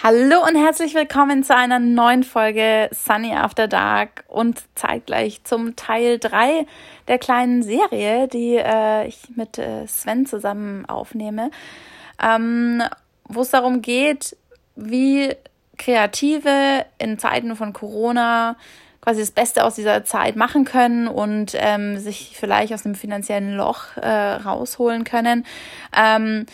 Hallo und herzlich willkommen zu einer neuen Folge Sunny After Dark und zeitgleich zum Teil 3 der kleinen Serie, die äh, ich mit äh, Sven zusammen aufnehme, ähm, wo es darum geht, wie Kreative in Zeiten von Corona quasi das Beste aus dieser Zeit machen können und ähm, sich vielleicht aus einem finanziellen Loch äh, rausholen können. Ähm,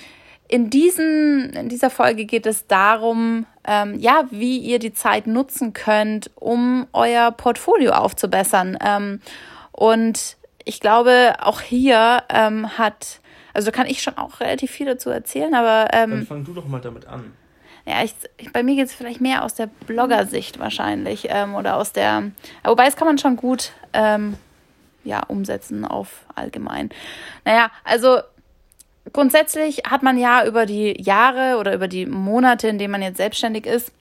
in, diesen, in dieser Folge geht es darum, ähm, ja, wie ihr die Zeit nutzen könnt, um euer Portfolio aufzubessern. Ähm, und ich glaube, auch hier ähm, hat, also kann ich schon auch relativ viel dazu erzählen, aber. Ähm, Dann fang du doch mal damit an. Ja, ich, ich, bei mir geht es vielleicht mehr aus der Blogger-Sicht wahrscheinlich ähm, oder aus der, wobei es kann man schon gut ähm, ja, umsetzen auf allgemein. Naja, also grundsätzlich hat man ja über die Jahre oder über die Monate, in denen man jetzt selbstständig ist,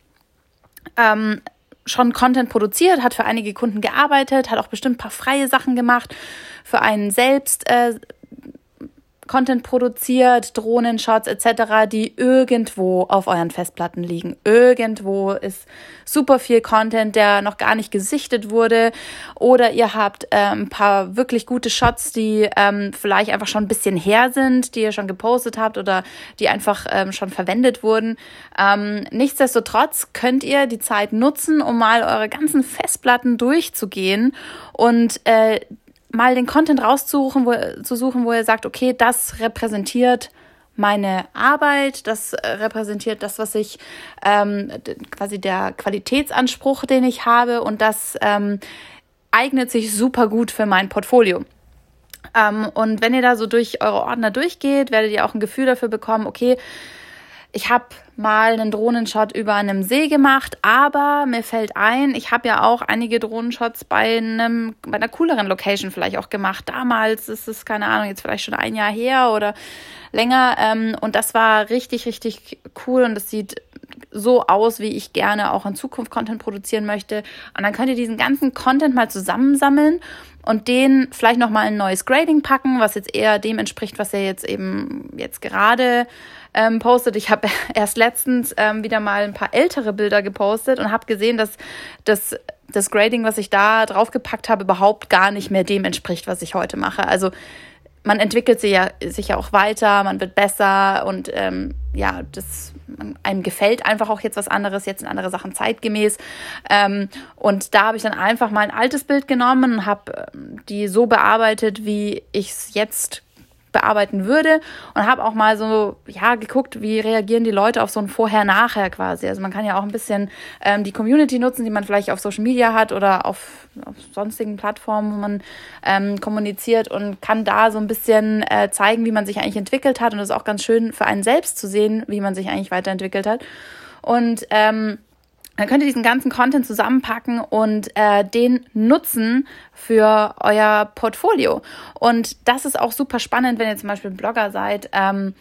ähm, schon Content produziert, hat für einige Kunden gearbeitet, hat auch bestimmt ein paar freie Sachen gemacht, für einen selbst äh, Content produziert, Drohnenshots etc., die irgendwo auf euren Festplatten liegen. Irgendwo ist super viel Content, der noch gar nicht gesichtet wurde. Oder ihr habt äh, ein paar wirklich gute Shots, die ähm, vielleicht einfach schon ein bisschen her sind, die ihr schon gepostet habt oder die einfach ähm, schon verwendet wurden. Ähm, nichtsdestotrotz könnt ihr die Zeit nutzen, um mal eure ganzen Festplatten durchzugehen und äh, mal den Content rauszusuchen, wo, zu suchen, wo ihr sagt, okay, das repräsentiert meine Arbeit, das äh, repräsentiert das, was ich ähm, quasi der Qualitätsanspruch, den ich habe und das ähm, eignet sich super gut für mein Portfolio. Ähm, und wenn ihr da so durch eure Ordner durchgeht, werdet ihr auch ein Gefühl dafür bekommen, okay, ich habe mal einen Drohnenshot über einem See gemacht, aber mir fällt ein, ich habe ja auch einige Drohnenshots bei einem bei einer cooleren Location vielleicht auch gemacht. Damals ist es keine Ahnung, jetzt vielleicht schon ein Jahr her oder länger ähm, und das war richtig richtig cool und das sieht so aus, wie ich gerne auch in Zukunft Content produzieren möchte. Und dann könnt ihr diesen ganzen Content mal zusammensammeln und den vielleicht noch mal ein neues Grading packen, was jetzt eher dem entspricht, was ihr jetzt eben jetzt gerade ähm, postet. Ich habe erst letztens ähm, wieder mal ein paar ältere Bilder gepostet und habe gesehen, dass das, das Grading, was ich da draufgepackt habe, überhaupt gar nicht mehr dem entspricht, was ich heute mache. Also man entwickelt sich ja, sich ja auch weiter, man wird besser und ähm, ja, das einem gefällt einfach auch jetzt was anderes, jetzt sind andere Sachen zeitgemäß. Ähm, und da habe ich dann einfach mal ein altes Bild genommen und habe ähm, die so bearbeitet, wie ich es jetzt bearbeiten würde und habe auch mal so ja geguckt, wie reagieren die Leute auf so ein Vorher-Nachher quasi. Also man kann ja auch ein bisschen ähm, die Community nutzen, die man vielleicht auf Social Media hat oder auf, auf sonstigen Plattformen, wo man ähm, kommuniziert und kann da so ein bisschen äh, zeigen, wie man sich eigentlich entwickelt hat und das ist auch ganz schön für einen selbst zu sehen, wie man sich eigentlich weiterentwickelt hat und ähm, dann könnt ihr diesen ganzen Content zusammenpacken und äh, den nutzen für euer Portfolio. Und das ist auch super spannend, wenn ihr zum Beispiel Blogger seid. Ähm,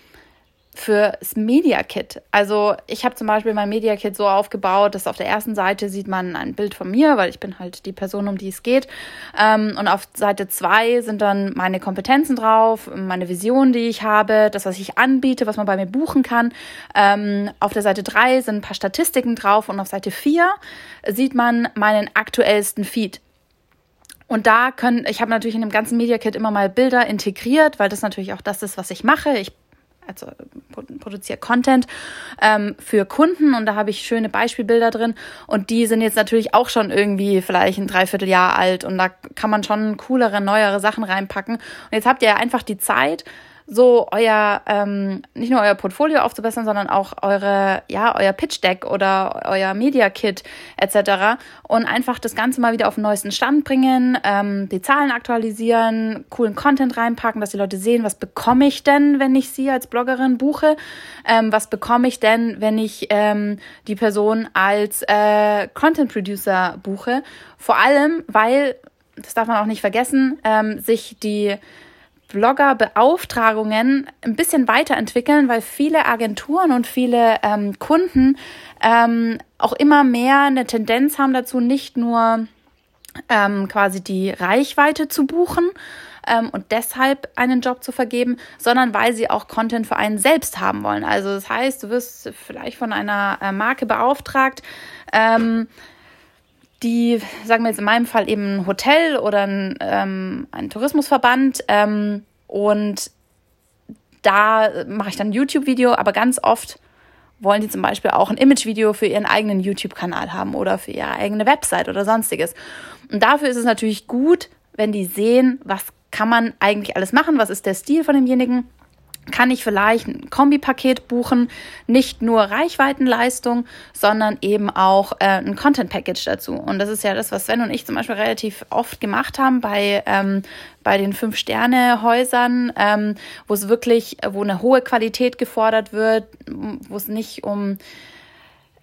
fürs Media Kit. Also ich habe zum Beispiel mein Media Kit so aufgebaut, dass auf der ersten Seite sieht man ein Bild von mir, weil ich bin halt die Person, um die es geht. Ähm, und auf Seite zwei sind dann meine Kompetenzen drauf, meine Vision, die ich habe, das, was ich anbiete, was man bei mir buchen kann. Ähm, auf der Seite drei sind ein paar Statistiken drauf und auf Seite vier sieht man meinen aktuellsten Feed. Und da können, ich habe natürlich in dem ganzen Media Kit immer mal Bilder integriert, weil das natürlich auch das ist, was ich mache. Ich also produziere Content ähm, für Kunden und da habe ich schöne Beispielbilder drin und die sind jetzt natürlich auch schon irgendwie vielleicht ein Dreivierteljahr alt und da kann man schon coolere, neuere Sachen reinpacken. Und jetzt habt ihr einfach die Zeit, so euer, ähm, nicht nur euer Portfolio aufzubessern, sondern auch eure, ja, euer Pitch Deck oder euer Media Kit etc. Und einfach das Ganze mal wieder auf den neuesten Stand bringen, ähm, die Zahlen aktualisieren, coolen Content reinpacken, dass die Leute sehen, was bekomme ich denn, wenn ich sie als Bloggerin buche, ähm, was bekomme ich denn, wenn ich ähm, die Person als äh, Content Producer buche. Vor allem, weil, das darf man auch nicht vergessen, ähm, sich die Blogger-Beauftragungen ein bisschen weiterentwickeln, weil viele Agenturen und viele ähm, Kunden ähm, auch immer mehr eine Tendenz haben dazu, nicht nur ähm, quasi die Reichweite zu buchen, ähm, und deshalb einen Job zu vergeben, sondern weil sie auch Content für einen selbst haben wollen. Also das heißt, du wirst vielleicht von einer äh, Marke beauftragt, ähm, die, sagen wir jetzt in meinem Fall eben ein Hotel oder ein, ähm, ein Tourismusverband ähm, und da mache ich dann ein YouTube-Video, aber ganz oft wollen die zum Beispiel auch ein Image-Video für ihren eigenen YouTube-Kanal haben oder für ihre eigene Website oder sonstiges. Und dafür ist es natürlich gut, wenn die sehen, was kann man eigentlich alles machen, was ist der Stil von demjenigen kann ich vielleicht ein Kombipaket buchen, nicht nur Reichweitenleistung, sondern eben auch äh, ein Content Package dazu. Und das ist ja das, was Sven und ich zum Beispiel relativ oft gemacht haben bei ähm, bei den fünf Sterne Häusern, ähm, wo es wirklich, wo eine hohe Qualität gefordert wird, wo es nicht um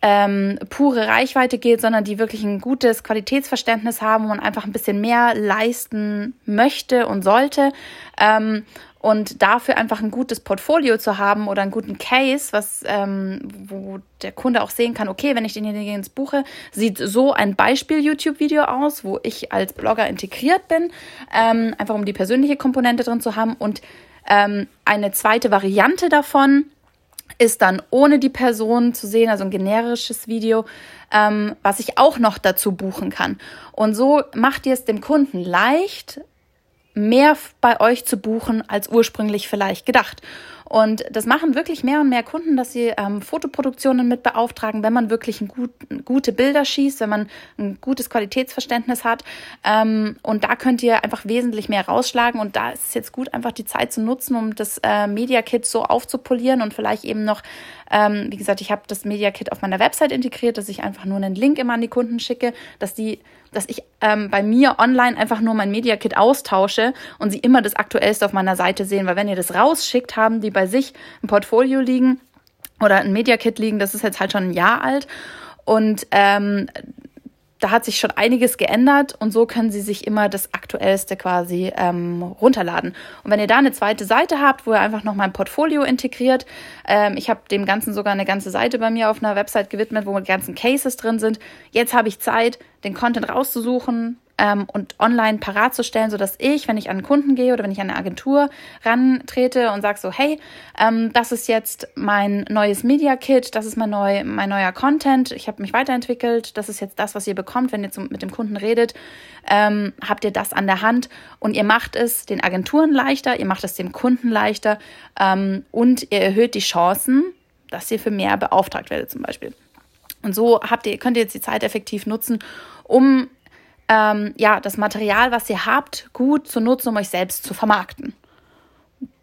ähm, pure Reichweite geht, sondern die wirklich ein gutes Qualitätsverständnis haben und einfach ein bisschen mehr leisten möchte und sollte. Ähm, und dafür einfach ein gutes Portfolio zu haben oder einen guten Case, was, ähm, wo der Kunde auch sehen kann, okay, wenn ich denjenigen ins buche, sieht so ein Beispiel-YouTube-Video aus, wo ich als Blogger integriert bin, ähm, einfach um die persönliche Komponente drin zu haben. Und ähm, eine zweite Variante davon ist dann ohne die Person zu sehen, also ein generisches Video, ähm, was ich auch noch dazu buchen kann. Und so macht ihr es dem Kunden leicht, mehr bei euch zu buchen als ursprünglich vielleicht gedacht. Und das machen wirklich mehr und mehr Kunden, dass sie ähm, Fotoproduktionen mit beauftragen, wenn man wirklich gut, gute Bilder schießt, wenn man ein gutes Qualitätsverständnis hat. Ähm, und da könnt ihr einfach wesentlich mehr rausschlagen. Und da ist es jetzt gut, einfach die Zeit zu nutzen, um das äh, Media Kit so aufzupolieren und vielleicht eben noch, ähm, wie gesagt, ich habe das Media Kit auf meiner Website integriert, dass ich einfach nur einen Link immer an die Kunden schicke, dass die dass ich ähm, bei mir online einfach nur mein Media Kit austausche und sie immer das Aktuellste auf meiner Seite sehen. Weil wenn ihr das rausschickt, haben die bei sich ein Portfolio liegen oder ein Media Kit liegen, das ist jetzt halt schon ein Jahr alt. Und ähm, da hat sich schon einiges geändert und so können Sie sich immer das Aktuellste quasi ähm, runterladen. Und wenn ihr da eine zweite Seite habt, wo ihr einfach noch mal ein Portfolio integriert, ähm, ich habe dem Ganzen sogar eine ganze Seite bei mir auf einer Website gewidmet, wo die ganzen Cases drin sind. Jetzt habe ich Zeit, den Content rauszusuchen, ähm, und online parat zu stellen, sodass ich, wenn ich an einen Kunden gehe oder wenn ich an eine Agentur rantrete und sage so, hey, ähm, das ist jetzt mein neues Media Kit, das ist mein, neu, mein neuer Content, ich habe mich weiterentwickelt, das ist jetzt das, was ihr bekommt, wenn ihr zum, mit dem Kunden redet, ähm, habt ihr das an der Hand und ihr macht es den Agenturen leichter, ihr macht es dem Kunden leichter ähm, und ihr erhöht die Chancen, dass ihr für mehr beauftragt werdet zum Beispiel. Und so habt ihr, könnt ihr jetzt die Zeit effektiv nutzen, um ähm, ja, das Material, was ihr habt, gut zu nutzen, um euch selbst zu vermarkten.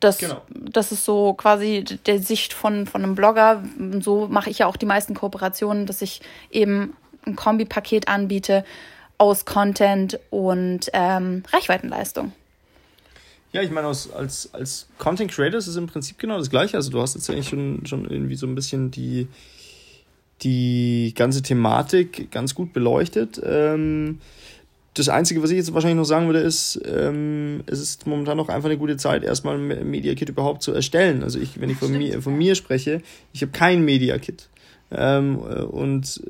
Das, genau. das ist so quasi der Sicht von, von einem Blogger. So mache ich ja auch die meisten Kooperationen, dass ich eben ein Kombipaket anbiete aus Content und ähm, Reichweitenleistung. Ja, ich meine, als, als, als Content Creator ist es im Prinzip genau das Gleiche. Also du hast jetzt eigentlich schon, schon irgendwie so ein bisschen die, die ganze Thematik ganz gut beleuchtet. Ähm, das Einzige, was ich jetzt wahrscheinlich noch sagen würde, ist, ähm, es ist momentan noch einfach eine gute Zeit, erstmal ein Media Kit überhaupt zu erstellen. Also ich, wenn ich von mir, von mir spreche, ich habe kein Media Kit. Ähm, und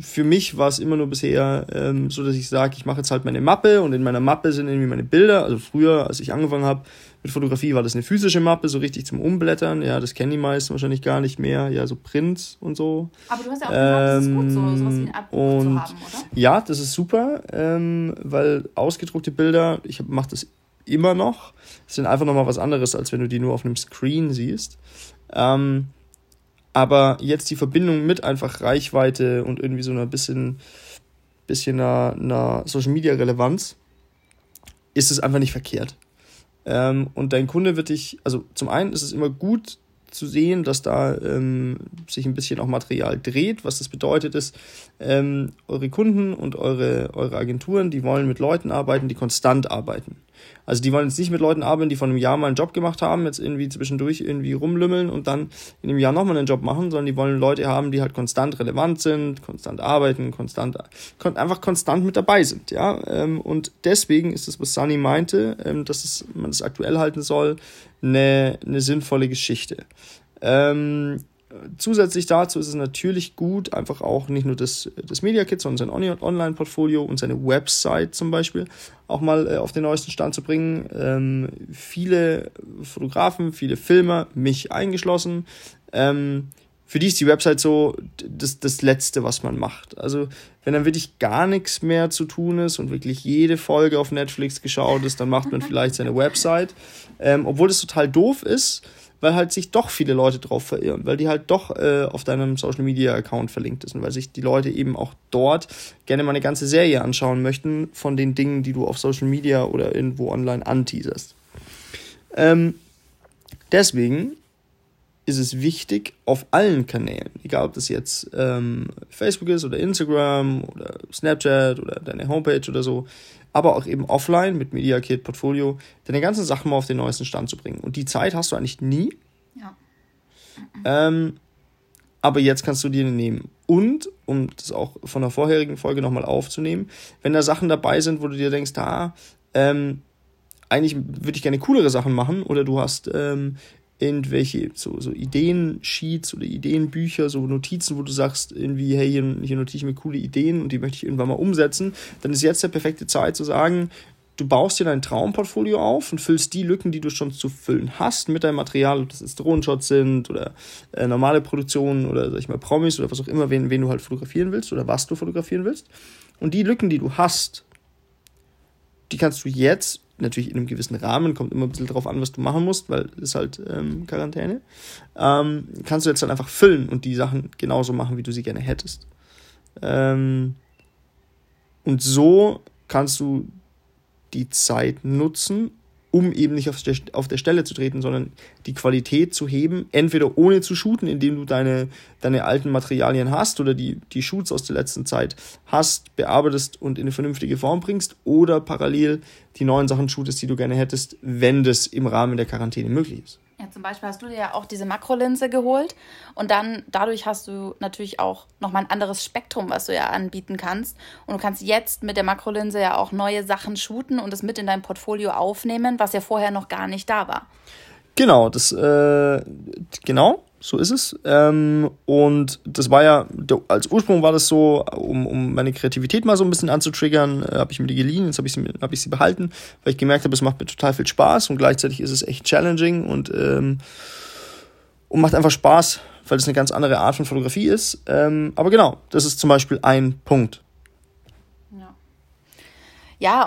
für mich war es immer nur bisher ähm, so, dass ich sage, ich mache jetzt halt meine Mappe und in meiner Mappe sind irgendwie meine Bilder. Also früher, als ich angefangen habe mit Fotografie, war das eine physische Mappe, so richtig zum Umblättern. Ja, das kennen die meisten wahrscheinlich gar nicht mehr. Ja, so Prints und so. Aber du hast ja auch gesagt, ähm, das ist gut, so, sowas wie ein Art und, zu haben, oder? Ja, das ist super, ähm, weil ausgedruckte Bilder, ich mache das immer noch, sind einfach nochmal was anderes, als wenn du die nur auf einem Screen siehst. Ähm, aber jetzt die Verbindung mit einfach Reichweite und irgendwie so einer bisschen, bisschen einer, einer Social Media Relevanz ist es einfach nicht verkehrt. Ähm, und dein Kunde wird dich, also zum einen ist es immer gut zu sehen, dass da ähm, sich ein bisschen auch Material dreht. Was das bedeutet ist, ähm, eure Kunden und eure, eure Agenturen, die wollen mit Leuten arbeiten, die konstant arbeiten. Also die wollen jetzt nicht mit Leuten arbeiten, die vor einem Jahr mal einen Job gemacht haben, jetzt irgendwie zwischendurch irgendwie rumlümmeln und dann in einem Jahr nochmal einen Job machen, sondern die wollen Leute haben, die halt konstant relevant sind, konstant arbeiten, konstant, einfach konstant mit dabei sind, ja. Ähm, und deswegen ist es, was Sunny meinte, ähm, dass es, man es aktuell halten soll, eine, eine sinnvolle Geschichte. Ähm, zusätzlich dazu ist es natürlich gut, einfach auch nicht nur das, das Media Kit, sondern sein Online-Portfolio und seine Website zum Beispiel auch mal äh, auf den neuesten Stand zu bringen. Ähm, viele Fotografen, viele Filmer, mich eingeschlossen, ähm, für die ist die Website so das, das Letzte, was man macht. Also, wenn dann wirklich gar nichts mehr zu tun ist und wirklich jede Folge auf Netflix geschaut ist, dann macht man vielleicht seine Website. Ähm, obwohl das total doof ist, weil halt sich doch viele Leute drauf verirren, weil die halt doch äh, auf deinem Social Media Account verlinkt ist und weil sich die Leute eben auch dort gerne mal eine ganze Serie anschauen möchten von den Dingen, die du auf Social Media oder irgendwo online anteaserst. Ähm, deswegen ist es wichtig, auf allen Kanälen, egal ob das jetzt ähm, Facebook ist oder Instagram oder Snapchat oder deine Homepage oder so, aber auch eben offline mit Media Kit, Portfolio, deine ganzen Sachen mal auf den neuesten Stand zu bringen. Und die Zeit hast du eigentlich nie. Ja. Ähm, aber jetzt kannst du dir nehmen. Und, um das auch von der vorherigen Folge nochmal aufzunehmen, wenn da Sachen dabei sind, wo du dir denkst, da, ähm, eigentlich würde ich gerne coolere Sachen machen oder du hast ähm, irgendwelche so, so Ideen-Sheets oder Ideenbücher, so Notizen, wo du sagst, irgendwie, hey, hier, hier notiere ich mir coole Ideen und die möchte ich irgendwann mal umsetzen, dann ist jetzt der perfekte Zeit zu sagen, du baust dir dein Traumportfolio auf und füllst die Lücken, die du schon zu füllen hast, mit deinem Material, ob das jetzt Drohnenshots sind oder äh, normale Produktionen oder, sag ich mal, Promis oder was auch immer, wen, wen du halt fotografieren willst oder was du fotografieren willst. Und die Lücken, die du hast, die kannst du jetzt natürlich in einem gewissen Rahmen, kommt immer ein bisschen drauf an, was du machen musst, weil es ist halt ähm, Quarantäne, ähm, kannst du jetzt dann einfach füllen und die Sachen genauso machen, wie du sie gerne hättest. Ähm, und so kannst du die Zeit nutzen, um eben nicht auf der, auf der Stelle zu treten, sondern die Qualität zu heben, entweder ohne zu shooten, indem du deine, deine alten Materialien hast oder die, die Shoots aus der letzten Zeit hast, bearbeitest und in eine vernünftige Form bringst, oder parallel die neuen Sachen shootest, die du gerne hättest, wenn das im Rahmen der Quarantäne möglich ist. Ja, zum Beispiel hast du dir ja auch diese Makrolinse geholt und dann dadurch hast du natürlich auch nochmal ein anderes Spektrum, was du ja anbieten kannst. Und du kannst jetzt mit der Makrolinse ja auch neue Sachen shooten und es mit in dein Portfolio aufnehmen, was ja vorher noch gar nicht da war. Genau, das, äh, genau so ist es. Ähm, und das war ja, als Ursprung war das so, um, um meine Kreativität mal so ein bisschen anzutriggern, äh, habe ich mir die geliehen, jetzt habe ich, sie, hab ich sie behalten, weil ich gemerkt habe, es macht mir total viel Spaß und gleichzeitig ist es echt challenging und, ähm, und macht einfach Spaß, weil es eine ganz andere Art von Fotografie ist. Ähm, aber genau, das ist zum Beispiel ein Punkt. Ja,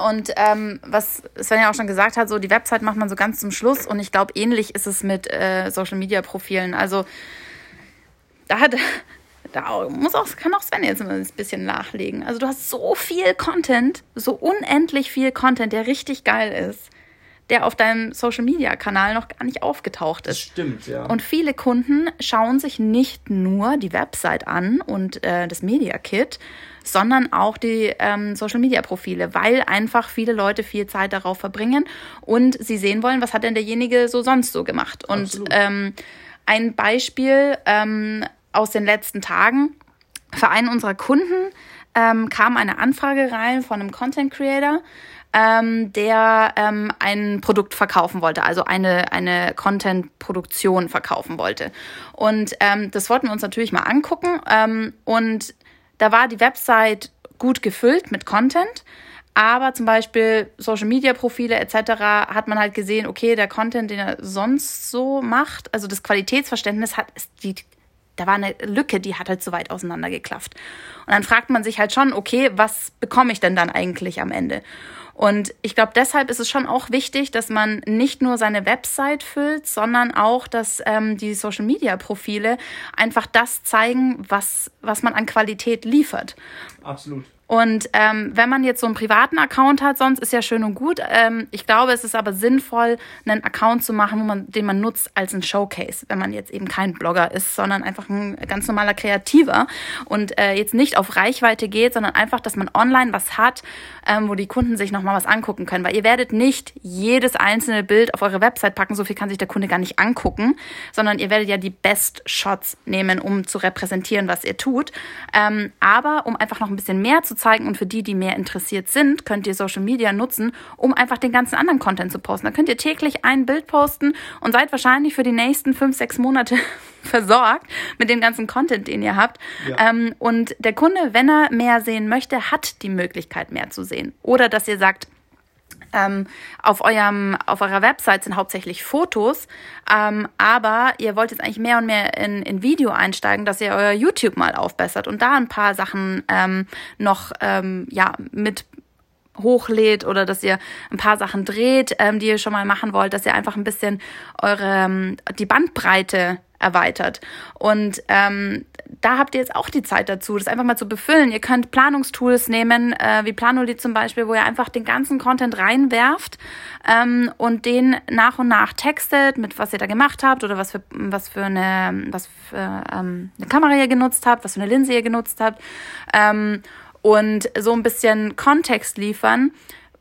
und ähm, was Sven ja auch schon gesagt hat, so die Website macht man so ganz zum Schluss und ich glaube, ähnlich ist es mit äh, Social Media Profilen. Also da hat da muss auch, kann auch Sven jetzt ein bisschen nachlegen. Also du hast so viel Content, so unendlich viel Content, der richtig geil ist, der auf deinem Social Media Kanal noch gar nicht aufgetaucht ist. Das stimmt, ja. Und viele Kunden schauen sich nicht nur die Website an und äh, das Media Kit, sondern auch die ähm, Social-Media-Profile, weil einfach viele Leute viel Zeit darauf verbringen und sie sehen wollen, was hat denn derjenige so sonst so gemacht. Und ähm, ein Beispiel ähm, aus den letzten Tagen, für einen unserer Kunden ähm, kam eine Anfrage rein von einem Content Creator, ähm, der ähm, ein Produkt verkaufen wollte, also eine, eine Content-Produktion verkaufen wollte. Und ähm, das wollten wir uns natürlich mal angucken. Ähm, und da war die Website gut gefüllt mit Content, aber zum Beispiel Social Media Profile etc. hat man halt gesehen, okay, der Content, den er sonst so macht, also das Qualitätsverständnis hat, die, da war eine Lücke, die hat halt so weit auseinandergeklafft. Und dann fragt man sich halt schon, okay, was bekomme ich denn dann eigentlich am Ende? Und ich glaube, deshalb ist es schon auch wichtig, dass man nicht nur seine Website füllt, sondern auch, dass ähm, die Social-Media-Profile einfach das zeigen, was, was man an Qualität liefert. Absolut. Und ähm, wenn man jetzt so einen privaten Account hat, sonst ist ja schön und gut. Ähm, ich glaube, es ist aber sinnvoll, einen Account zu machen, man, den man nutzt als ein Showcase, wenn man jetzt eben kein Blogger ist, sondern einfach ein ganz normaler Kreativer und äh, jetzt nicht auf Reichweite geht, sondern einfach, dass man online was hat, ähm, wo die Kunden sich nochmal was angucken können. Weil ihr werdet nicht jedes einzelne Bild auf eure Website packen, so viel kann sich der Kunde gar nicht angucken, sondern ihr werdet ja die Best Shots nehmen, um zu repräsentieren, was ihr tut. Ähm, aber um einfach noch ein bisschen mehr zu zeigen und für die, die mehr interessiert sind, könnt ihr Social Media nutzen, um einfach den ganzen anderen Content zu posten. Da könnt ihr täglich ein Bild posten und seid wahrscheinlich für die nächsten fünf, sechs Monate versorgt mit dem ganzen Content, den ihr habt. Ja. Ähm, und der Kunde, wenn er mehr sehen möchte, hat die Möglichkeit, mehr zu sehen. Oder dass ihr sagt, ähm, auf, eurem, auf eurer Website sind hauptsächlich Fotos, ähm, aber ihr wollt jetzt eigentlich mehr und mehr in, in Video einsteigen, dass ihr euer YouTube mal aufbessert und da ein paar Sachen ähm, noch ähm, ja, mit hochlädt oder dass ihr ein paar Sachen dreht, ähm, die ihr schon mal machen wollt, dass ihr einfach ein bisschen eure ähm, die Bandbreite erweitert. Und ähm, da habt ihr jetzt auch die Zeit dazu, das einfach mal zu befüllen. Ihr könnt Planungstools nehmen, äh, wie Planoli zum Beispiel, wo ihr einfach den ganzen Content reinwerft ähm, und den nach und nach textet, mit was ihr da gemacht habt oder was für was für eine was für ähm, eine Kamera ihr genutzt habt, was für eine Linse ihr genutzt habt ähm, und so ein bisschen Kontext liefern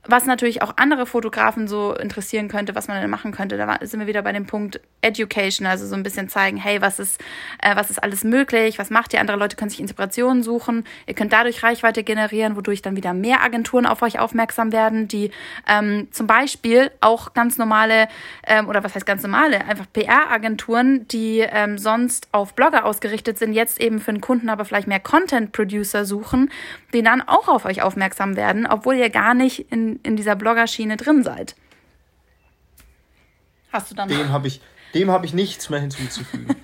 was natürlich auch andere Fotografen so interessieren könnte, was man denn machen könnte, da sind wir wieder bei dem Punkt Education, also so ein bisschen zeigen, hey, was ist, äh, was ist alles möglich, was macht ihr? Andere Leute können sich Inspirationen suchen, ihr könnt dadurch Reichweite generieren, wodurch dann wieder mehr Agenturen auf euch aufmerksam werden, die ähm, zum Beispiel auch ganz normale, ähm, oder was heißt ganz normale, einfach PR-Agenturen, die ähm, sonst auf Blogger ausgerichtet sind, jetzt eben für einen Kunden aber vielleicht mehr Content-Producer suchen, die dann auch auf euch aufmerksam werden, obwohl ihr gar nicht in in, dieser Bloggerschiene drin seid. Hast du dann Dem habe ich, dem habe ich nichts mehr hinzuzufügen.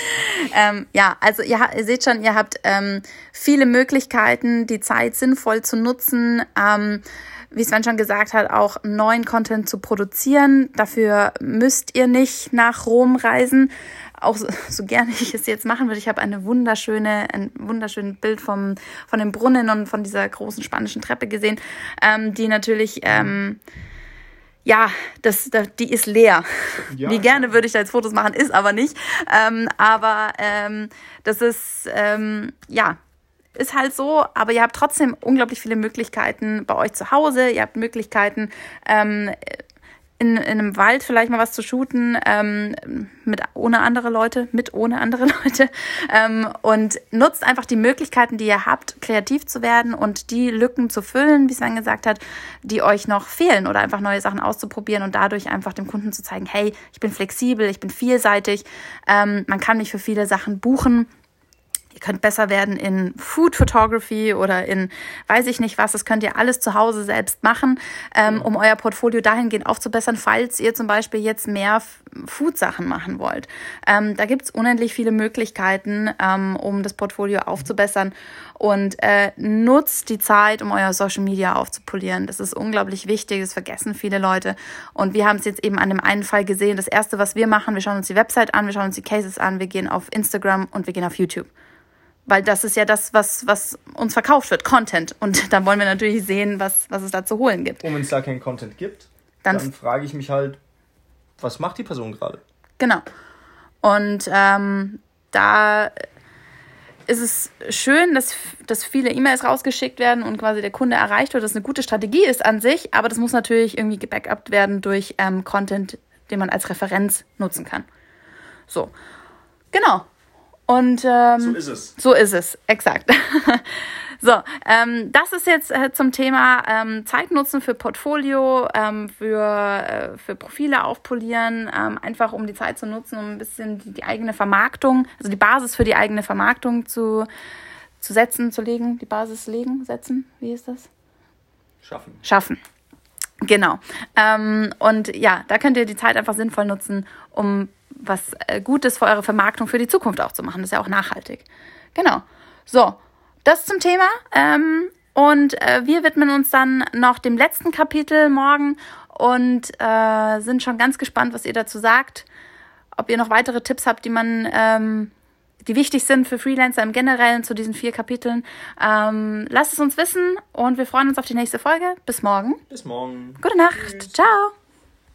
ähm, ja, also ihr, ihr, seht schon, ihr habt ähm, viele Möglichkeiten, die Zeit sinnvoll zu nutzen. Ähm, wie Sven schon gesagt hat, auch neuen Content zu produzieren. Dafür müsst ihr nicht nach Rom reisen. Auch so, so gerne ich es jetzt machen würde. Ich habe eine wunderschöne, ein wunderschönes Bild vom, von dem Brunnen und von dieser großen spanischen Treppe gesehen, ähm, die natürlich, ähm, ja, das, das, die ist leer. Ja. Wie gerne würde ich da jetzt Fotos machen, ist aber nicht. Ähm, aber ähm, das ist, ähm, ja, ist halt so, aber ihr habt trotzdem unglaublich viele Möglichkeiten bei euch zu Hause. Ihr habt Möglichkeiten, ähm, in, in einem Wald vielleicht mal was zu shooten, ähm, mit ohne andere Leute, mit ohne andere Leute. Ähm, und nutzt einfach die Möglichkeiten, die ihr habt, kreativ zu werden und die Lücken zu füllen, wie Sven gesagt hat, die euch noch fehlen oder einfach neue Sachen auszuprobieren und dadurch einfach dem Kunden zu zeigen, hey, ich bin flexibel, ich bin vielseitig, ähm, man kann mich für viele Sachen buchen Ihr könnt besser werden in Food Photography oder in weiß ich nicht was. Das könnt ihr alles zu Hause selbst machen, ähm, um euer Portfolio dahingehend aufzubessern, falls ihr zum Beispiel jetzt mehr Food-Sachen machen wollt. Ähm, da gibt's unendlich viele Möglichkeiten, ähm, um das Portfolio aufzubessern und äh, nutzt die Zeit, um euer Social Media aufzupolieren. Das ist unglaublich wichtig, das vergessen viele Leute. Und wir haben es jetzt eben an dem einen Fall gesehen. Das erste, was wir machen, wir schauen uns die Website an, wir schauen uns die Cases an, wir gehen auf Instagram und wir gehen auf YouTube. Weil das ist ja das, was, was uns verkauft wird, Content. Und da wollen wir natürlich sehen, was, was es da zu holen gibt. Und wenn es da keinen Content gibt, dann, dann frage ich mich halt, was macht die Person gerade? Genau. Und ähm, da ist es schön, dass, dass viele E-Mails rausgeschickt werden und quasi der Kunde erreicht wird, dass eine gute Strategie ist an sich, aber das muss natürlich irgendwie gebackupt werden durch ähm, Content, den man als Referenz nutzen kann. So, genau. Und ähm, so ist es. So ist es, exakt. so, ähm, das ist jetzt äh, zum Thema ähm, Zeitnutzen für Portfolio, ähm, für, äh, für Profile aufpolieren, ähm, einfach um die Zeit zu nutzen, um ein bisschen die, die eigene Vermarktung, also die Basis für die eigene Vermarktung zu, zu setzen, zu legen, die Basis legen, setzen, wie ist das? Schaffen. Schaffen. Genau. Ähm, und ja, da könnt ihr die Zeit einfach sinnvoll nutzen, um was äh, Gutes für eure Vermarktung für die Zukunft auch zu machen. Das ist ja auch nachhaltig. Genau. So, das zum Thema. Ähm, und äh, wir widmen uns dann noch dem letzten Kapitel morgen und äh, sind schon ganz gespannt, was ihr dazu sagt. Ob ihr noch weitere Tipps habt, die man, ähm, die wichtig sind für Freelancer im Generellen zu diesen vier Kapiteln. Ähm, lasst es uns wissen und wir freuen uns auf die nächste Folge. Bis morgen. Bis morgen. Gute Nacht. Tschüss. Ciao.